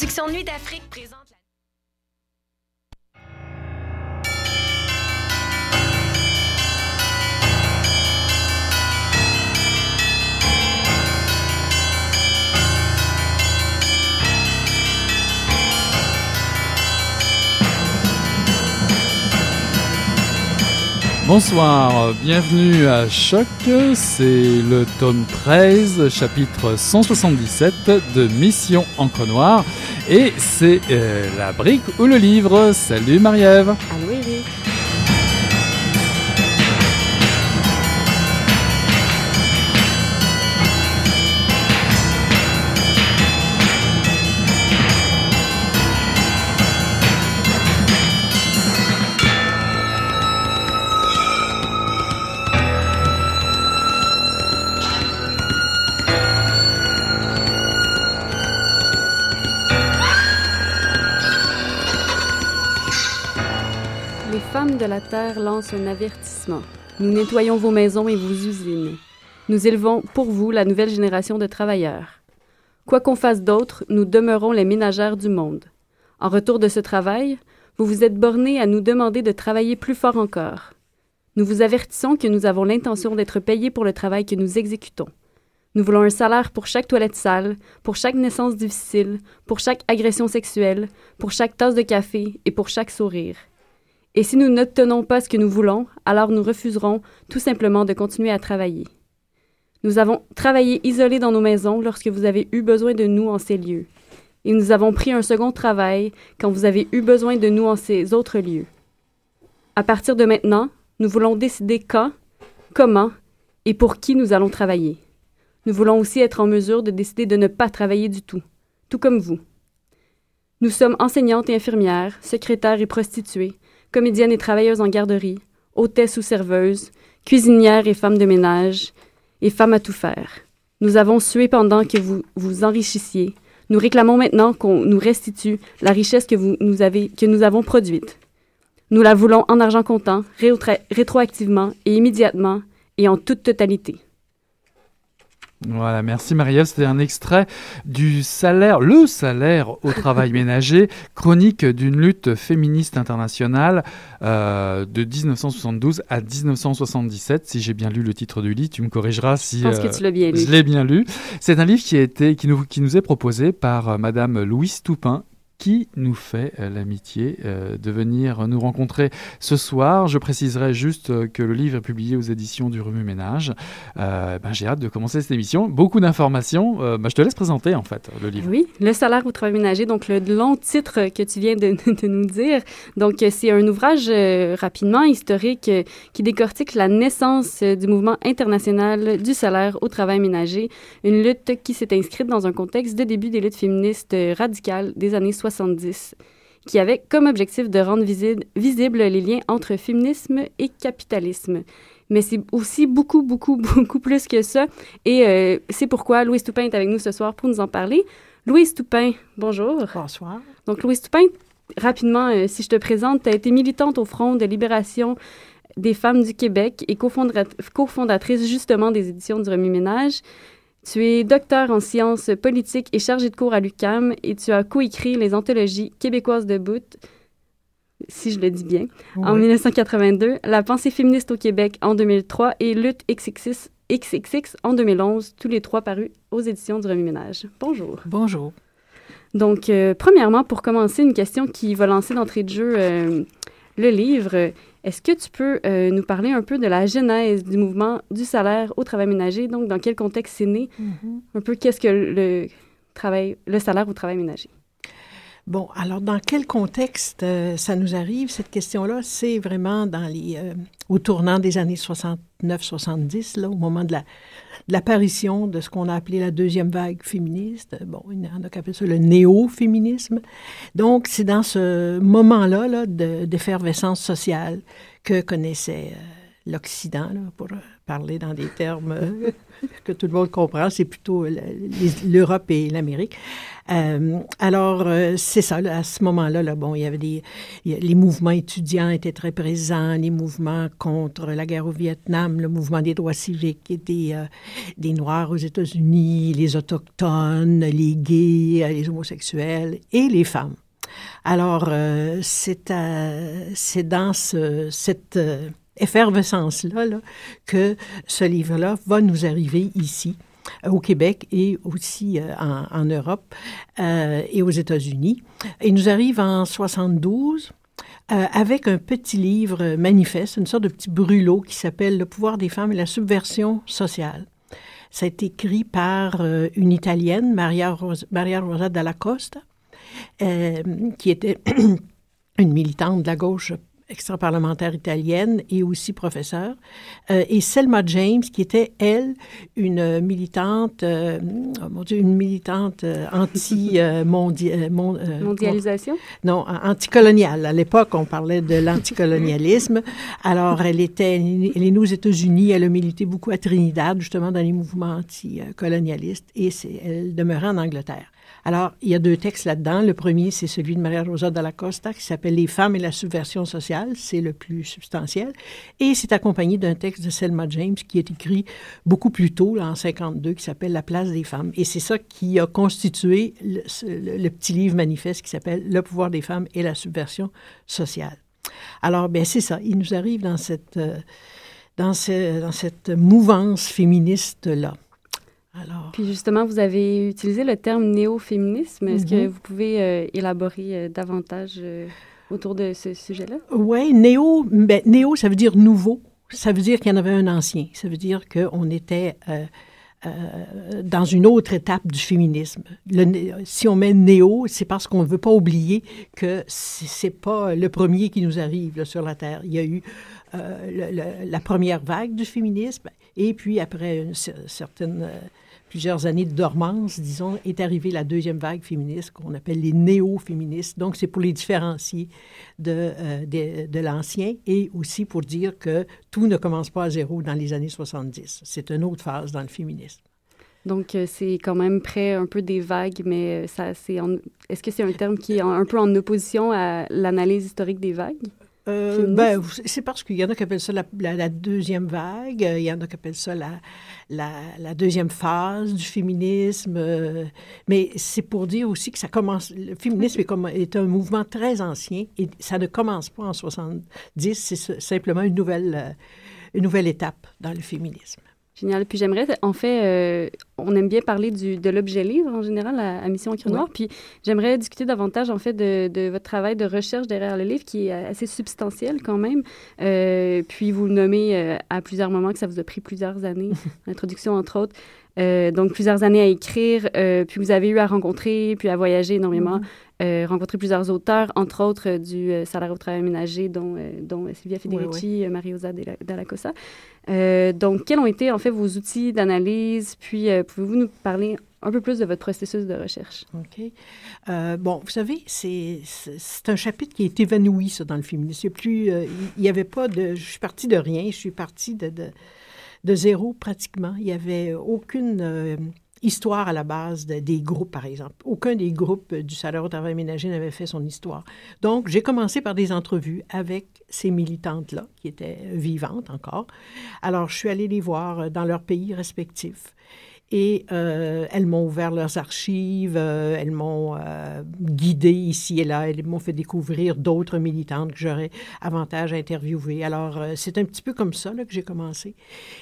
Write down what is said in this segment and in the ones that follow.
Productions Nuit d'Afrique présentent Bonsoir, bienvenue à Choc, c'est le tome 13, chapitre 177 de Mission Encre Noire, et c'est euh, la brique ou le livre. Salut Marie-Ève Allô. De la terre lancent un avertissement. Nous nettoyons vos maisons et vos usines. Nous élevons pour vous la nouvelle génération de travailleurs. Quoi qu'on fasse d'autre, nous demeurons les ménagères du monde. En retour de ce travail, vous vous êtes bornés à nous demander de travailler plus fort encore. Nous vous avertissons que nous avons l'intention d'être payés pour le travail que nous exécutons. Nous voulons un salaire pour chaque toilette sale, pour chaque naissance difficile, pour chaque agression sexuelle, pour chaque tasse de café et pour chaque sourire. Et si nous n'obtenons pas ce que nous voulons, alors nous refuserons tout simplement de continuer à travailler. Nous avons travaillé isolés dans nos maisons lorsque vous avez eu besoin de nous en ces lieux. Et nous avons pris un second travail quand vous avez eu besoin de nous en ces autres lieux. À partir de maintenant, nous voulons décider quand, comment et pour qui nous allons travailler. Nous voulons aussi être en mesure de décider de ne pas travailler du tout, tout comme vous. Nous sommes enseignantes et infirmières, secrétaires et prostituées, comédiennes et travailleuses en garderie, hôtesses ou serveuses, cuisinières et femmes de ménage, et femmes à tout faire. Nous avons sué pendant que vous vous enrichissiez. Nous réclamons maintenant qu'on nous restitue la richesse que, vous nous avez, que nous avons produite. Nous la voulons en argent comptant, rétro- rétroactivement et immédiatement, et en toute totalité. Voilà, merci Marie-Ève. C'était un extrait du salaire, le salaire au travail ménager, chronique d'une lutte féministe internationale euh, de 1972 à 1977. Si j'ai bien lu le titre du livre, tu me corrigeras si Je pense euh, que tu l'as bien lu. je l'ai bien lu. C'est un livre qui, a été, qui, nous, qui nous est proposé par euh, Madame Louise Toupin qui nous fait euh, l'amitié euh, de venir nous rencontrer ce soir? Je préciserai juste euh, que le livre est publié aux éditions du Remue Ménage. Ben, J'ai hâte de commencer cette émission. Beaucoup d'informations. Ben, je te laisse présenter en fait le livre. Oui, le salaire au travail ménager, donc le long titre que tu viens de, nous dire. Donc, c'est un ouvrage rapidement historique qui décortique la naissance du mouvement international du salaire au travail ménager, une lutte qui s'est inscrite dans un contexte de début des luttes féministes radicales des années 70, qui avait comme objectif de rendre visible, visibles les liens entre féminisme et capitalisme. Mais c'est aussi beaucoup, beaucoup, beaucoup plus que ça. Et euh, c'est pourquoi Louise Toupin est avec nous ce soir pour nous en parler. Louise Toupin, bonjour. Bonsoir. Donc, Louise Toupin, rapidement, euh, si je te présente, tu as été militante au Front de libération des femmes du Québec et cofondatrice justement des éditions du Remue-Ménage. Tu es docteur en sciences politiques et chargée de cours à l'UQAM et tu as coécrit les anthologies québécoises de bout, si je le dis bien, en Oui. 1982, La pensée féministe au Québec en 2003 et Lutte XXX, XXX en 2011, tous les trois parus aux éditions du Remue-Ménage. Bonjour. Bonjour. Donc, euh, premièrement, pour commencer, une question qui va lancer d'entrée de jeu euh, le livre. Est-ce que tu peux euh, nous parler un peu de la genèse du mouvement du salaire au travail ménager? Donc, dans quel contexte c'est né? Un peu qu'est-ce que le travail, le salaire au travail ménager? Bon, alors dans quel contexte euh, ça nous arrive, cette question-là? C'est vraiment dans les, euh, au tournant des années 69-70, là, au moment de la- de l'apparition de ce qu'on a appelé la deuxième vague féministe. Bon, il y en a qui appellent ça le néo-féminisme. Donc, c'est dans ce moment-là là, de- d'effervescence sociale que connaissaient euh, l'Occident, pour parler dans des termes que tout le monde comprend, c'est plutôt l'Europe et l'Amérique. alors, c'est ça, à ce moment-là, là, bon, il y avait des... les mouvements étudiants étaient très présents, les mouvements contre la guerre au Vietnam, le mouvement des droits civiques des, des Noirs aux États-Unis, les Autochtones, les gays, les homosexuels et les femmes. Alors, euh, c'est dans cette euh, effervescence-là que ce livre-là va nous arriver ici au Québec et aussi euh, en, Europe et aux États-Unis. Il nous arrive en 72 avec un petit livre manifeste, une sorte de petit brûlot qui s'appelle Le pouvoir des femmes et la subversion sociale. Été écrit par une Italienne, Maria, Maria Rosa Dalla Costa, euh, qui était une militante de la gauche extra-parlementaire italienne et aussi professeure, euh, et Selma James, qui était, elle, une militante, euh, oh mon Dieu, une militante anti-mondialisation? non, anticoloniale. À l'époque, on parlait de l'anticolonialisme. Alors, elle était, elle est née aux États-Unis, elle a milité beaucoup à Trinidad, justement, dans les mouvements anticolonialistes, et elle demeurait en Angleterre. Alors, il y a deux textes là-dedans. Le premier, c'est celui de Maria Rosa Dalla Costa qui s'appelle Les femmes et la subversion sociale. C'est le plus substantiel. Et c'est accompagné d'un texte de Selma James qui est écrit beaucoup plus tôt, là, en 52, qui s'appelle La place des femmes. Et c'est ça qui a constitué le, petit livre manifeste qui s'appelle Le pouvoir des femmes et la subversion sociale. Alors, bien, c'est ça. Il nous arrive dans cette, euh, dans cette mouvance féministe-là. Puis justement, vous avez utilisé le terme néo-féminisme. Est-ce que mhm. vous pouvez euh, élaborer euh, davantage euh, autour de ce sujet-là? Oui, néo, ben, néo, ça veut dire nouveau. Ça veut dire qu'il y en avait un ancien. Ça veut dire qu'on était dans une autre étape du féminisme. si on met néo, c'est parce qu'on ne veut pas oublier que c'est pas le premier qui nous arrive sur la Terre. Il y a eu la première vague du féminisme et puis après une certaine plusieurs années de dormance, disons, est arrivée la deuxième vague féministe qu'on appelle les néo-féministes. Donc, c'est pour les différencier de, euh, de, l'ancien et aussi pour dire que tout ne commence pas à zéro dans les années 70. C'est une autre phase dans le féminisme. Donc, euh, c'est quand même près un peu des vagues, mais ça, c'est est-ce que c'est un terme qui est un peu en opposition à l'analyse historique des vagues? Euh, ben, c'est parce qu'il y en a qui appellent ça la, deuxième vague, il y en a qui appellent ça la, la, deuxième phase du féminisme. Euh, mais c'est pour dire aussi que ça commence. Le féminisme est, comme, est un mouvement très ancien et ça ne commence pas en 70, c'est simplement une nouvelle, euh, une nouvelle étape dans le féminisme. Génial. Puis j'aimerais, en fait, euh, on aime bien parler du, de l'objet livre en général à, Mission Encre Noire. Puis j'aimerais discuter davantage, en fait, de, de, votre travail de recherche derrière le livre qui est assez substantiel quand même. Euh, puis vous le nommez euh, à plusieurs moments que ça vous a pris plusieurs années, l'introduction entre autres. Donc plusieurs années à écrire, puis vous avez eu à rencontrer, puis à voyager énormément. Mm-hmm. Euh, rencontré plusieurs auteurs, entre autres euh, du euh, Salaire au travail ménager, dont, dont Sylvia Federici, Mariosa Dalla Cosa. donc, quels ont été en fait vos outils d'analyse? Puis, pouvez-vous nous parler un peu plus de votre processus de recherche? OK. bon, vous savez, c'est un chapitre qui est évanoui, ça, dans le féminisme. Il n'y avait pas de... Je suis partie de rien, je suis partie de, de, de zéro pratiquement. Il n'y avait aucune histoire à la base des groupes, par exemple. Aucun des groupes du salaire au travail ménager n'avait fait son histoire. Donc, j'ai commencé par des entrevues avec ces militantes-là, qui étaient vivantes encore. Alors, je suis allée les voir dans leurs pays respectifs. Et euh, elles m'ont ouvert leurs archives, euh, elles m'ont euh, guidée ici et là, elles m'ont fait découvrir d'autres militantes que j'aurais avantage à interviewer. Alors, c'est un petit peu comme ça que j'ai commencé.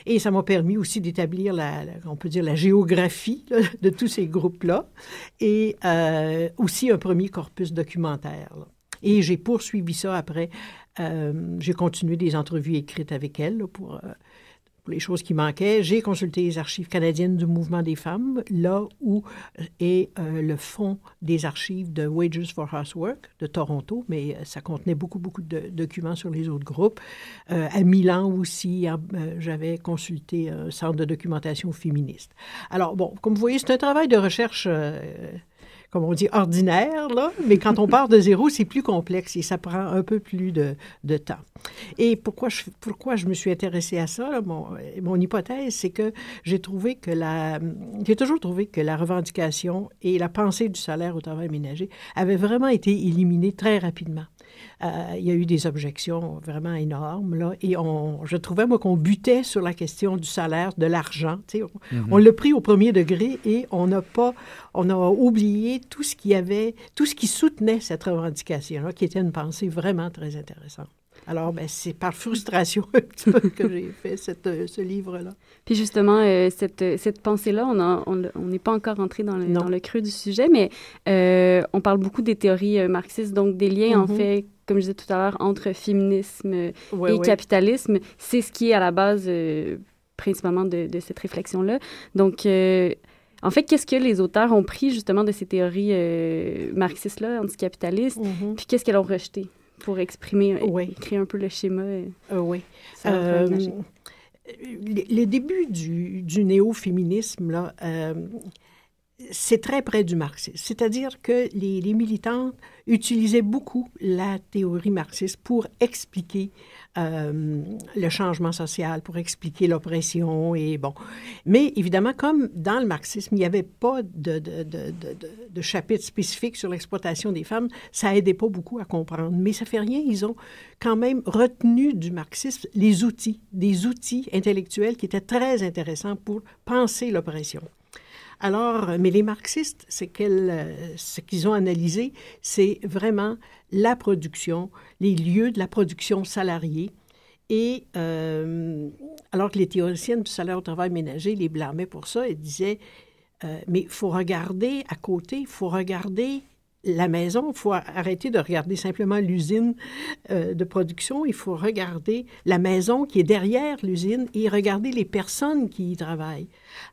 Et ça m'a permis aussi d'établir, la, on peut dire, la géographie de tous ces groupes-là et aussi un premier corpus documentaire. Et j'ai poursuivi ça après. j'ai continué des entrevues écrites avec elles pour les choses qui manquaient, j'ai consulté les archives canadiennes du mouvement des femmes, là où euh, est euh, le fond des archives de Wages for Housework de Toronto, mais euh, ça contenait beaucoup, beaucoup de documents sur les autres groupes. à Milan aussi, j'avais consulté un centre de documentation féministe. Alors, bon, comme vous voyez, c'est un travail de recherche comme on dit, ordinaire, là, mais quand on part de zéro, c'est plus complexe et ça prend un peu plus de, de temps. Et pourquoi je, pourquoi je me suis intéressée à ça, mon, mon hypothèse, c'est que j'ai trouvé que la... J'ai toujours trouvé que la revendication et la pensée du salaire au travail ménager avaient vraiment été éliminées très rapidement. Euh, il y a eu des objections vraiment énormes. Là, et on, je trouvais, moi, qu'on butait sur la question du salaire, de l'argent. On, mm-hmm. on l'a pris au premier degré et on n'a pas, on a oublié tout ce qui avait, tout ce qui soutenait cette revendication-là, qui était une pensée vraiment très intéressante. Alors, ben, c'est par frustration un petit peu que j'ai fait cette, euh, ce livre-là. Puis justement, euh, cette, cette pensée-là, on n'est on, pas encore entré dans le, dans le creux du sujet, mais on parle beaucoup des théories marxistes, donc des liens, en mm-hmm. fait, comme je disais tout à l'heure, entre féminisme et capitalisme. C'est ce qui est à la base euh, principalement de, cette réflexion-là. Donc, euh, en fait, qu'est-ce que les auteurs ont pris justement de ces théories euh, marxistes-là, anticapitalistes, mm-hmm. puis qu'est-ce qu'elles ont rejeté? Pour exprimer, écrire un peu le schéma? oui. les, débuts du, du néo-féminisme, là, c'est très près du marxisme. C'est-à-dire que les, militantes utilisaient beaucoup la théorie marxiste pour expliquer euh, le changement social, pour expliquer l'oppression et bon. Mais évidemment, comme dans le marxisme, il n'y avait pas de, de, chapitre spécifique sur l'exploitation des femmes, ça aidait pas beaucoup à comprendre. Mais ça fait rien, ils ont quand même retenu du marxisme les outils, des outils intellectuels qui étaient très intéressants pour penser l'oppression. Alors, mais les marxistes, euh, ce qu'ils ont analysé, c'est vraiment la production, les lieux de la production salariée. Et euh, alors que les théoriciennes du salaire au travail ménager les blâmaient pour ça, elles disaient, euh, mais il faut regarder à côté, il faut regarder la maison, il faut arrêter de regarder simplement l'usine euh, de production, il faut regarder la maison qui est derrière l'usine et regarder les personnes qui y travaillent.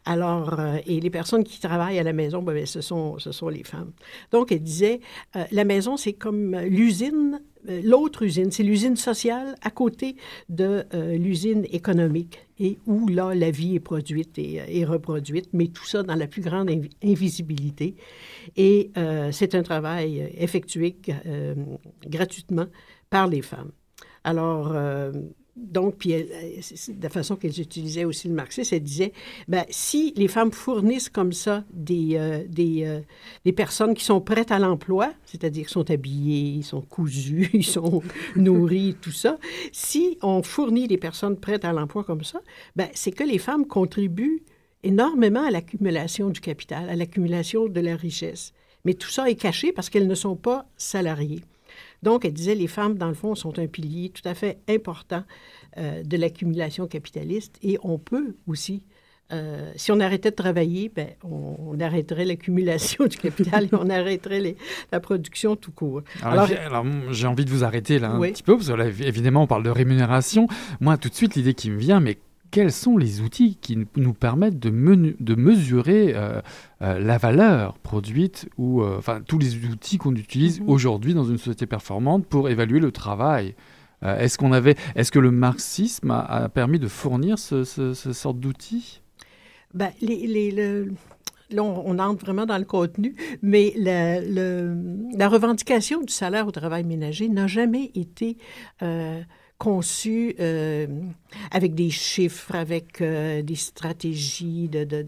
Alors, euh, et les personnes qui travaillent à la maison, ben, ce, sont, ce sont les femmes. Donc, elle disait, euh, la maison, c'est comme l'usine l'autre usine, c'est l'usine sociale à côté de euh, l'usine économique et où là, la vie est produite et, et, reproduite, mais tout ça dans la plus grande invisibilité. Et euh, c'est un travail effectué gratuitement par les femmes. Alors, donc, puis de la façon qu'elles utilisaient aussi le marxisme, elle disait, ben, si les femmes fournissent comme ça des, euh, des, euh, des, personnes qui sont prêtes à l'emploi, c'est-à-dire qui sont habillées, ils sont cousus, ils sont nourris, tout ça, si on fournit des personnes prêtes à l'emploi comme ça, ben, c'est que les femmes contribuent énormément à l'accumulation du capital, à l'accumulation de la richesse. Mais tout ça est caché parce qu'elles ne sont pas salariées. Donc, elle disait, les femmes, dans le fond, sont un pilier tout à fait important euh, de l'accumulation capitaliste et on peut aussi euh, si on arrêtait de travailler, ben, on, arrêterait l'accumulation du capital et on arrêterait la production tout court. Alors, j'ai envie de vous arrêter là un petit peu, parce que là, évidemment, on parle de rémunération. Moi, tout de suite, l'idée qui me vient, mais quels sont les outils qui nous permettent de, de mesurer euh, euh, la valeur produite ou euh, enfin tous les outils qu'on utilise mhm. aujourd'hui dans une société performante pour évaluer le travail. est-ce qu'on avait, est-ce que le marxisme a, permis de fournir ce, ce, sorte d'outils? Ben, les, là, on, entre vraiment dans le contenu, mais la, la revendication du salaire au travail ménager n'a jamais été conçu euh, avec des chiffres, avec euh, des stratégies de,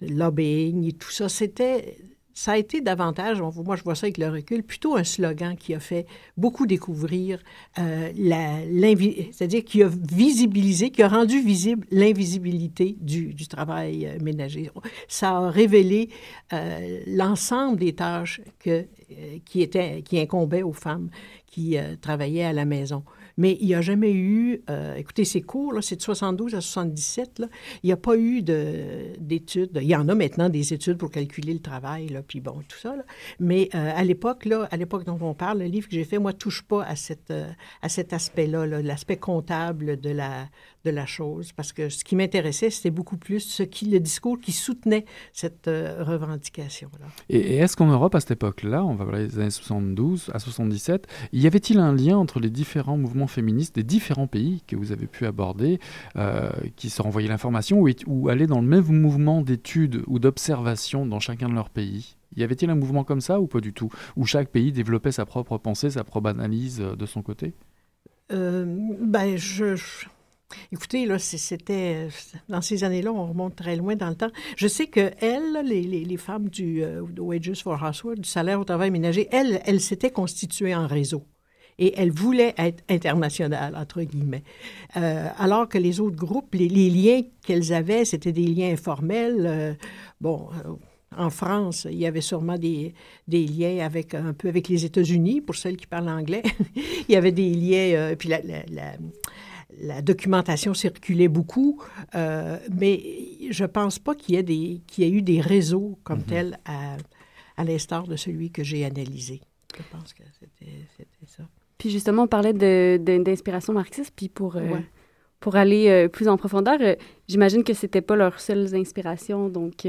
lobbying et tout ça. C'était, ça a été davantage, moi je vois ça avec le recul, plutôt un slogan qui a fait beaucoup découvrir euh, c'est-à-dire qui a visibilisé, qui a rendu visible l'invisibilité du, travail ménager. Ça a révélé l'ensemble des tâches qui, étaient, qui incombaient aux femmes qui travaillaient à la maison. Mais il n'y a jamais eu, euh, écoutez, c'est court, c'est de 72 à 77, là, il n'y a pas eu d'études. Il y en a maintenant des études pour calculer le travail, là, puis bon, tout ça. Là. Mais euh, à l'époque, là, à l'époque dont on parle, le livre que j'ai fait, moi, touche pas à, cette, euh, à cet aspect-là, l'aspect comptable de la, de la chose, parce que ce qui m'intéressait, c'était beaucoup plus ce qui, le discours qui soutenait cette euh, revendication-là. Et, est-ce qu'en Europe, à cette époque-là, on va parler des années 72 à 77, y avait-il un lien entre les différents mouvements féministes des différents pays que vous avez pu aborder, euh, qui se renvoyaient l'information, ou, aller dans le même mouvement d'études ou d'observation dans chacun de leurs pays. Y avait-il un mouvement comme ça ou pas du tout Où chaque pays développait sa propre pensée, sa propre analyse euh, de son côté? Euh, ben, je, Écoutez, là, c'était dans ces années-là, on remonte très loin dans le temps. Je sais que elles, les, les, femmes du euh, Wages for Housework, du salaire au travail ménager, elles, elles s'étaient constituées en réseau et elles voulaient être internationales, entre guillemets. Euh, alors que les autres groupes, les, liens qu'elles avaient, c'était des liens informels. Euh, bon, en France, il y avait sûrement des, des, liens avec un peu avec les États-Unis, pour celles qui parlent anglais. il y avait des liens, puis la, la la documentation circulait beaucoup, euh, mais je ne pense pas qu'il y, ait y eu des réseaux comme mhm. tels à, à l'instar de celui que j'ai analysé. Je pense que c'était, ça. Puis justement, on parlait de, d'inspiration marxiste, puis pour, euh, pour aller euh, plus en profondeur, j'imagine que ce n'était pas leurs seules inspirations. Donc,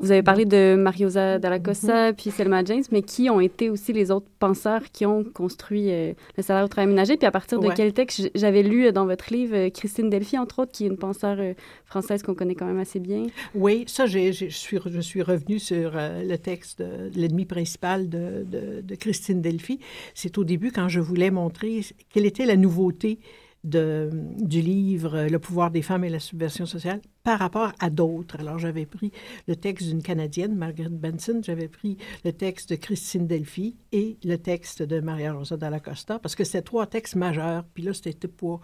vous avez parlé de Mariosa Dalla Costa puis Selma James, mais qui ont été aussi les autres penseurs qui ont construit euh, le salaire au travail ménager? Puis à partir de quel texte? J'avais lu euh, dans votre livre euh, Christine Delphi, entre autres, qui est une penseur française qu'on connaît quand même assez bien? Oui, ça, je suis, je suis revenue sur le texte de l'ennemi principal de, de, de Christine Delphi. C'est au début quand je voulais montrer quelle était la nouveauté du livre Le pouvoir des femmes et la subversion sociale par rapport à d'autres. Alors, j'avais pris le texte d'une Canadienne, Margaret Benson, j'avais pris le texte de Christine Delphi et le texte de Maria Rosa Dalla Costa, parce que c'était trois textes majeurs. Puis là, c'était pour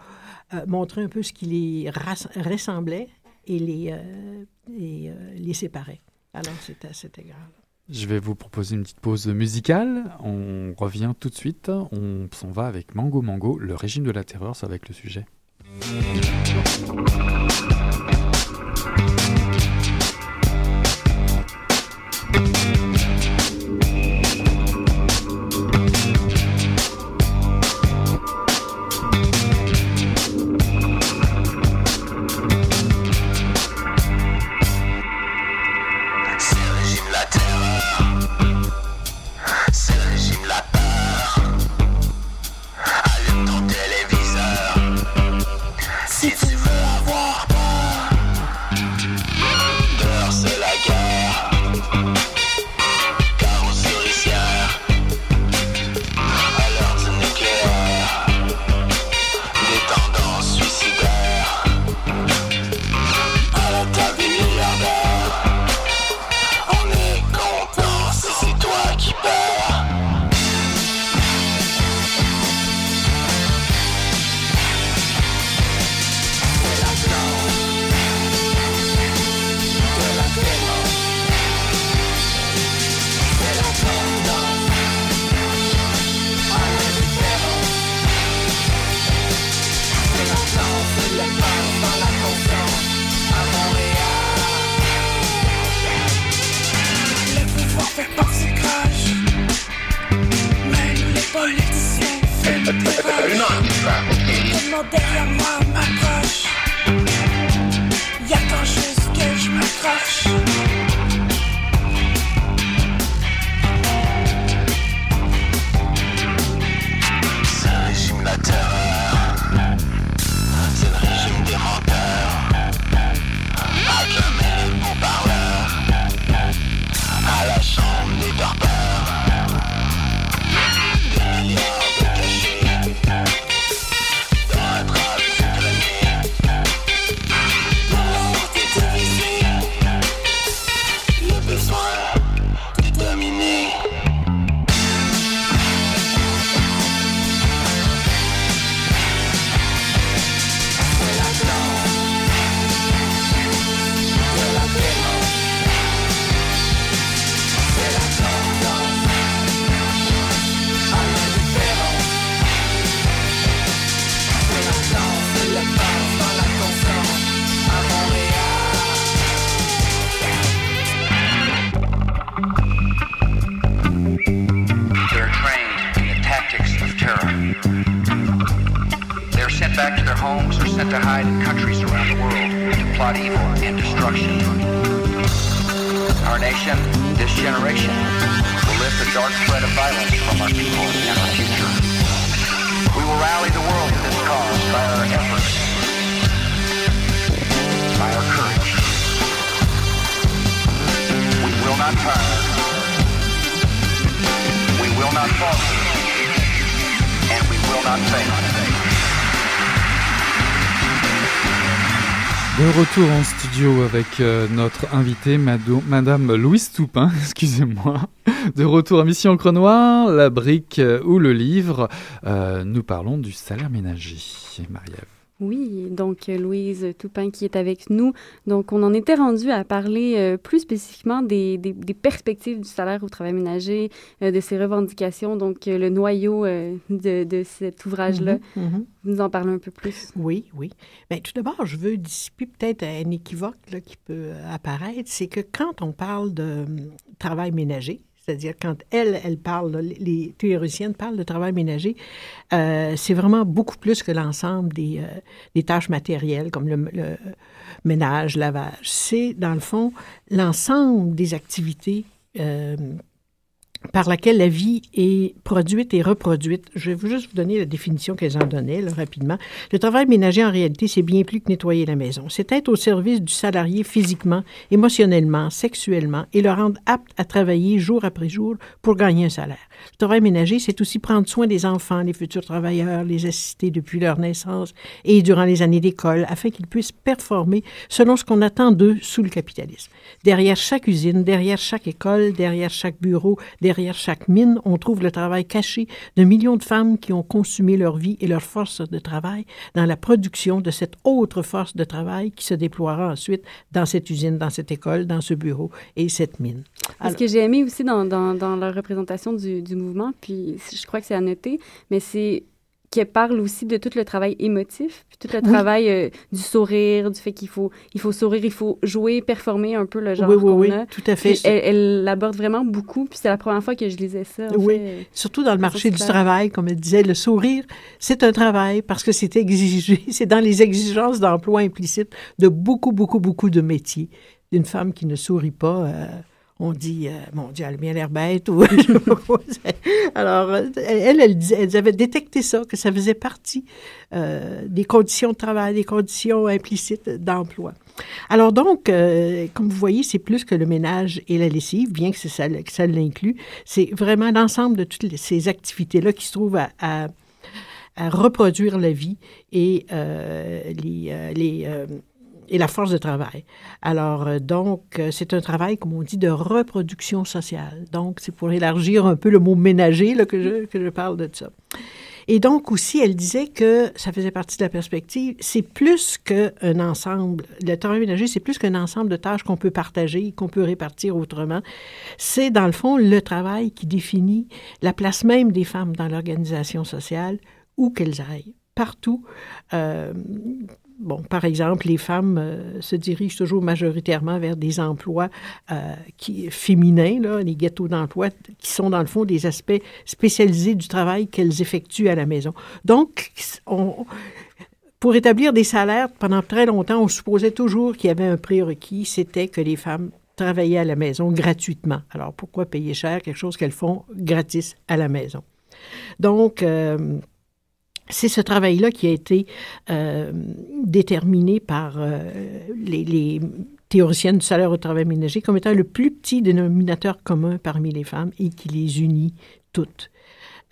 euh, montrer un peu ce qui les ressemblait et les, euh, euh, les séparait. Alors, c'était à cet égard je vais vous proposer une petite pause musicale. On revient tout de suite. On s'en va avec Mango Mango, le régime de la terreur, ça va être le sujet. City. fait de derrière moi m'approche. Y'a quand juste que je m'accroche. Generation, will lift the dark thread of violence from our people and our future. We will rally the world to this cause by our efforts, by our courage. We will not tire. We will not falter. And we will not fail. De retour en studio avec euh, notre invitée, Madame Louise Toupin, excusez-moi. De retour à Mission Encre Noire, la brique euh, ou le livre. Euh, nous parlons du salaire ménager, Marie-Ève. Oui, donc euh, Louise Toupin qui est avec nous. Donc, on en était rendu à parler euh, plus spécifiquement des, des, des perspectives du salaire au travail ménager, euh, de ses revendications, donc euh, le noyau de, de cet ouvrage-là. Mhm, mhm. Vous nous en parlez un peu plus. Oui, oui. Bien, tout d'abord, je veux dissiper peut-être un équivoque là, qui peut apparaître. C'est que quand on parle de hum, travail ménager, c'est-à-dire quand elle, elle parle, les théoriciennes parlent de travail ménager, euh, c'est vraiment beaucoup plus que l'ensemble des, euh, des tâches matérielles comme le, le ménage, lavage. C'est, dans le fond, l'ensemble des activités euh, par laquelle la vie est produite et reproduite. Je vais juste vous donner la définition qu'elles en donnaient rapidement. Le travail ménager, en réalité, c'est bien plus que nettoyer la maison. C'est être au service du salarié physiquement, émotionnellement, sexuellement et le rendre apte à travailler jour après jour pour gagner un salaire. Le travail ménager, c'est aussi prendre soin des enfants, les futurs travailleurs, les assister depuis leur naissance et durant les années d'école afin qu'ils puissent performer selon ce qu'on attend d'eux sous le capitalisme. Derrière chaque usine, derrière chaque école, derrière chaque bureau, chaque mine, on trouve le travail caché de millions de femmes qui ont consumé leur vie et leur force de travail dans la production de cette autre force de travail qui se déploiera ensuite dans cette usine, dans cette école, dans ce bureau et cette mine. Ce que j'ai aimé aussi dans, dans, dans leur représentation du, du mouvement, puis je crois que c'est à noter, mais c'est qu'elle parle aussi de tout le travail émotif, puis tout le Oui. travail euh, du sourire, du fait qu'il faut, il faut sourire, il faut jouer, performer un peu le genre oui, oui, qu'on oui, a. tout à fait. Elle, l'aborde vraiment beaucoup, puis c'est la première fois que je lisais ça. Oui. fait. Surtout dans le marché du travail, comme elle disait, le sourire, c'est un travail parce que c'est exigé, c'est dans les exigences d'emploi implicites de beaucoup, beaucoup, beaucoup de métiers. Une femme qui ne sourit pas, euh, on dit, euh, mon Dieu, elle a bien l'air bête. Ou. Alors, elle, elle, disait- elles avaient détecté ça, que ça faisait partie euh, des conditions de travail, des conditions implicites d'emploi. Alors donc, euh, comme vous voyez, c'est plus que le ménage et la lessive, bien que ça, ça l'inclut. C'est vraiment l'ensemble de toutes ces activités-là qui se trouvent à, reproduire la vie et les, et la force de travail. Alors, euh, donc, euh, c'est un travail, comme on dit, de reproduction sociale. Donc, c'est pour élargir un peu le mot ménager là, que, je, que je parle de ça. Et donc aussi, elle disait que ça faisait partie de la perspective, c'est plus qu'un ensemble, le travail ménager, c'est plus qu'un ensemble de tâches qu'on peut partager, qu'on peut répartir autrement. C'est dans le fond le travail qui définit la place même des femmes dans l'organisation sociale, où qu'elles aillent, partout. Euh, Bon, par exemple, les femmes euh, se dirigent toujours majoritairement vers des emplois euh, qui, féminins, là, les ghettos d'emploi, qui sont dans le fond des aspects spécialisés du travail qu'elles effectuent à la maison. Donc, on, pour établir des salaires, pendant très longtemps, on supposait toujours qu'il y avait un prérequis, c'était que les femmes travaillaient à la maison gratuitement. Alors, pourquoi payer cher quelque chose qu'elles font gratis à la maison? Donc, euh, c'est ce travail-là qui a été euh, déterminé par euh, les, les, théoriciennes du salaire au travail ménager comme étant le plus petit dénominateur commun parmi les femmes et qui les unit toutes.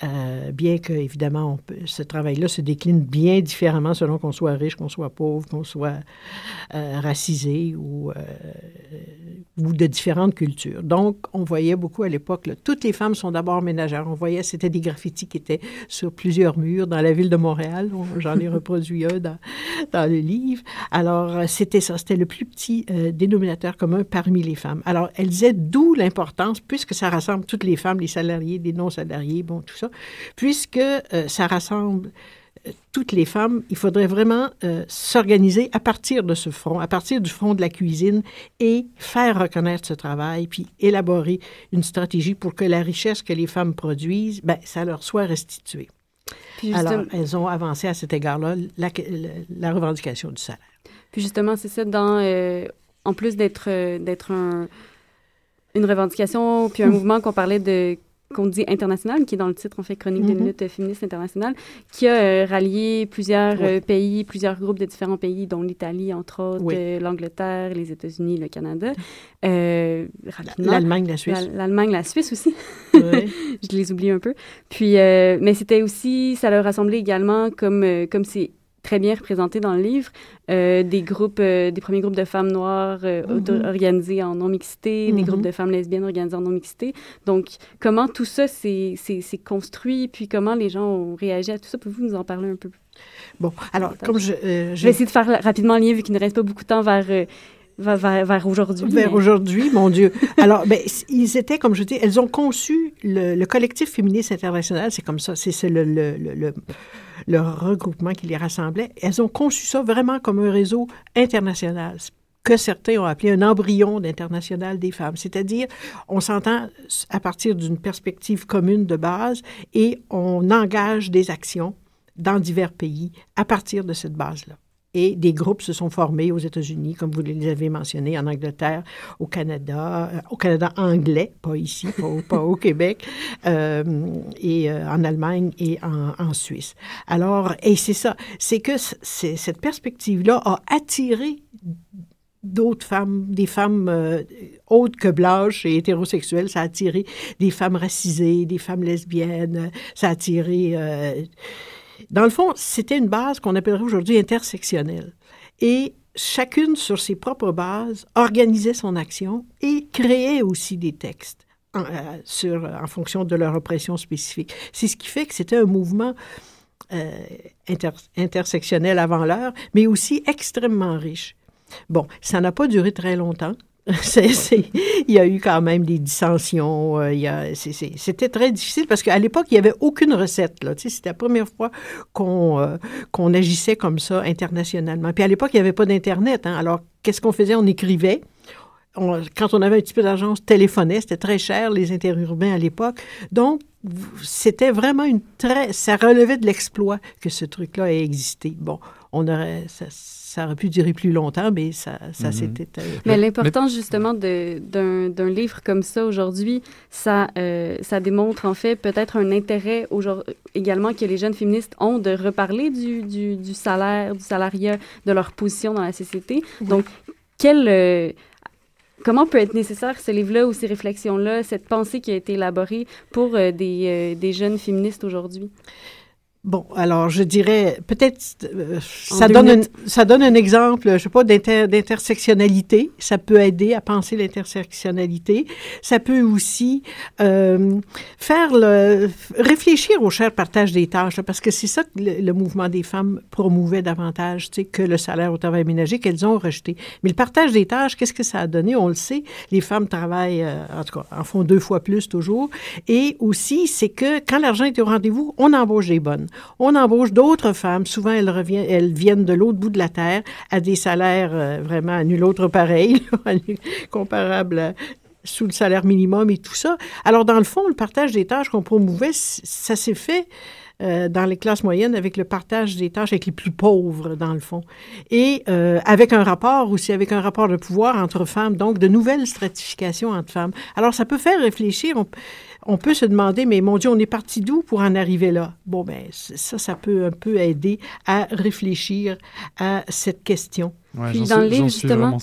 Euh, bien que, évidemment, on peut, ce travail-là se décline bien différemment selon qu'on soit riche, qu'on soit pauvre, qu'on soit euh, racisé ou, euh, ou de différentes cultures. Donc, on voyait beaucoup à l'époque, toutes les femmes sont d'abord ménagères. On voyait, c'était des graffitis qui étaient sur plusieurs murs dans la ville de Montréal. J'en ai reproduit un dans, dans le livre. Alors, c'était ça, c'était le plus petit dénominateur commun parmi les femmes. Alors, elle disait d'où l'importance, puisque ça rassemble toutes les femmes, les salariés, les non-salariés, bon, tout ça, puisque euh, ça rassemble euh, toutes les femmes, il faudrait vraiment euh, s'organiser à partir de ce front, à partir du front de la cuisine et faire reconnaître ce travail, puis élaborer une stratégie pour que la richesse que les femmes produisent, ben, ça leur soit restitué. Puis Alors, elles ont avancé à cet égard-là la, la- la revendication du salaire. Puis justement, c'est ça, dans, euh, en plus d'être euh, d'être un, une revendication, puis un mouvement qu'on parlait de qu'on dit international, qui est dans le titre, on fait Chronique des Mhm. minutes féministes internationales, qui a euh, rallié plusieurs Oui. euh, pays, plusieurs groupes de différents pays, dont l'Italie, entre autres, Oui. euh, l'Angleterre, les États-Unis, le Canada. L'Allemagne, la Suisse. La- L'Allemagne, la Suisse aussi. Ouais. je les oublie un peu. Puis, mais c'était aussi, ça leur rassemblait également, comme comme c'est très bien représenté dans le livre, euh, des groupes, euh, des premiers groupes de femmes noires euh, Mhm. organisés en non-mixité, des Mhm. groupes de femmes lesbiennes organisés en non-mixité. Donc, comment tout ça s'est construit, puis comment les gens ont réagi à tout ça? Pouvez-vous nous en parler un peu? Bon, alors, comme je, euh, Je vais essayer de faire rapidement le lien, vu qu'il ne reste pas beaucoup de temps vers, vers, vers- aujourd'hui. Vers mais- aujourd'hui, mon Dieu. Alors, ben, ils étaient, comme je dis, elles ont conçu le, le collectif féministe international, c'est comme ça, c'est c'est le, le, le, le- regroupement qui les rassemblait. Elles ont conçu ça vraiment comme un réseau international que certains ont appelé un embryon d'international des femmes. C'est-à-dire, on s'entend à partir d'une perspective commune de base et on engage des actions dans divers pays à partir de cette base-là. Et des groupes se sont formés aux États-Unis, comme vous les avez mentionnés, en Angleterre, au Canada, euh, au Canada anglais, pas ici, pas, au- Québec, euh, et euh, en Allemagne et en, Suisse. Alors, et c'est ça, c'est que cette perspective-là a attiré d'autres femmes, des femmes euh, autres que blanches et hétérosexuelles. Ça a attiré des femmes racisées, des femmes lesbiennes. Ça a attiré... dans le fond, c'était une base qu'on appellerait aujourd'hui intersectionnelle. Et chacune, sur ses propres bases, organisait son action et créait aussi des textes en, euh, en fonction de leur oppression spécifique. C'est ce qui fait que c'était un mouvement euh, inter- intersectionnel avant l'heure, mais aussi extrêmement riche. Bon, ça n'a pas duré très longtemps. Il y a eu quand même des dissensions. euh, C'était très difficile parce qu'à l'époque, il n'y avait aucune recette. C'était la première fois qu'on euh, qu'on agissait comme ça internationalement. Puis à l'époque, il n'y avait pas d'Internet. hein. Alors, qu'est-ce qu'on faisait? On écrivait. Quand on avait un petit peu d'argent, on téléphonait. C'était très cher, les interurbains à l'époque. Donc, c'était vraiment une très... Ça relevait de l'exploit que ce truc-là ait existé. Bon, on aurait... ça aurait pu durer plus longtemps, mais ça, ça Mhm. s'était... euh, Mais l'importance justement d'un d'un livre comme ça aujourd'hui, ça, euh, ça démontre en fait peut-être un intérêt également que les jeunes féministes ont de reparler du, du, du salaire, du salariat, de leur position dans la société. Donc, quel, euh, comment peut être nécessaire ce livre-là ou ces réflexions-là, cette pensée qui a été élaborée pour euh, des, euh, des jeunes féministes aujourd'hui? Bon, alors je dirais peut-être euh, ça donne un, ça donne un exemple, je sais pas d'inter- d'intersectionnalité, ça peut aider à penser l'intersectionnalité, ça peut aussi euh, faire le réfléchir au cher partage des tâches là, parce que c'est ça que le, le mouvement des femmes promouvait davantage, tu sais, que le salaire au travail ménager qu'elles ont rejeté. Mais le partage des tâches, qu'est-ce que ça a donné? On le sait, les femmes travaillent euh, en tout cas en font deux fois plus toujours. Et aussi c'est que quand l'argent est au rendez-vous, on embauche des bonnes. On embauche d'autres femmes. Souvent, elles, elles viennent de l'autre bout de la terre à des salaires euh, vraiment à nul autre pareil, comparables à- sous le salaire minimum et tout ça. Alors, dans le fond, le partage des tâches qu'on promouvait, ça s'est fait euh, dans les classes moyennes avec le partage des tâches avec les plus pauvres, dans le fond. Et euh, avec un rapport aussi, avec un rapport de pouvoir entre femmes, donc de nouvelles stratifications entre femmes. Alors, ça peut faire réfléchir. On peut se demander, mais mon Dieu, on est parti d'où pour en arriver là? Bon, ben ça, ça peut un peu aider à réfléchir à cette question. Ouais, Puis j'en dans le suis- livre, suis justement-.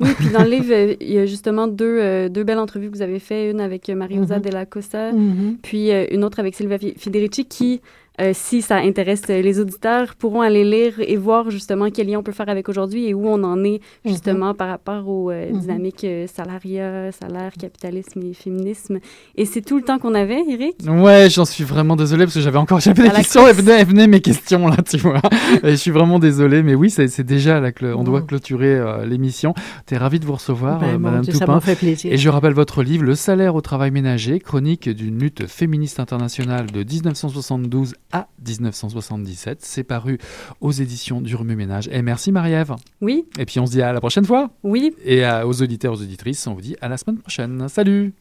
Oui, puis dans le livre, euh, il y a justement deux, euh, deux belles entrevues que vous avez faites, une avec euh, Maria-Rosa Mhm. Della Costa, Mhm. puis euh, une autre avec Silvia Fi- Federici qui, euh, si ça intéresse euh, les auditeurs, pourront aller lire et voir justement quel lien on peut faire avec aujourd'hui et où on en est justement par rapport aux euh, Mhm. dynamiques euh, salariat, salaire, capitalisme et féminisme. Et c'est tout le temps qu'on avait, Eric? Ouais, j'en suis vraiment désolé parce que j'avais encore j'avais des questions. Elles venaient, elles venaient mes questions là, tu vois. Et je suis vraiment désolé, mais oui, c'est déjà là que on doit clôturer euh, l'émission. T'es ravi de vous recevoir, Ben, euh, Madame Dieu, ça Toupin. m'a fait plaisir. Et je rappelle votre livre, Le salaire au travail ménager, chronique d'une lutte féministe internationale de 1972 à 1977. C'est paru aux éditions du Remue Ménage. Et merci Marie-Ève. Oui, Et puis on se dit à la prochaine fois. oui. Et à- aux auditeurs, aux auditrices, on vous dit à la semaine prochaine. Salut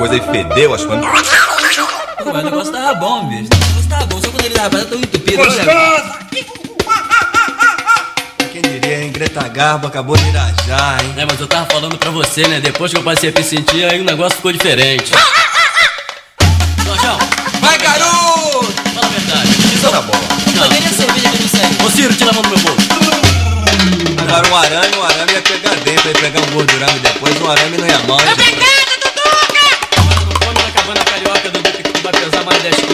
coisa e fedeu as coisas. Mas o negócio tava bom, bicho. O negócio tava bom, só quando ele tava tão entupido. Olha, Quem diria, hein? Greta Garbo acabou de irajar, hein? É, mas eu tava falando pra você, né? Depois que eu passei a me sentir, aí o negócio ficou diferente. Jorjão, Vai, garoto! fala a verdade. Isso tá bom. Não. Cadê a cerveja que me segue? Ô Ciro, tira a mão do meu bolso. Agora um arame, um arame ia pegar dentro, ia pegar um gordurame depois, um arame não ia mal. hein, gente?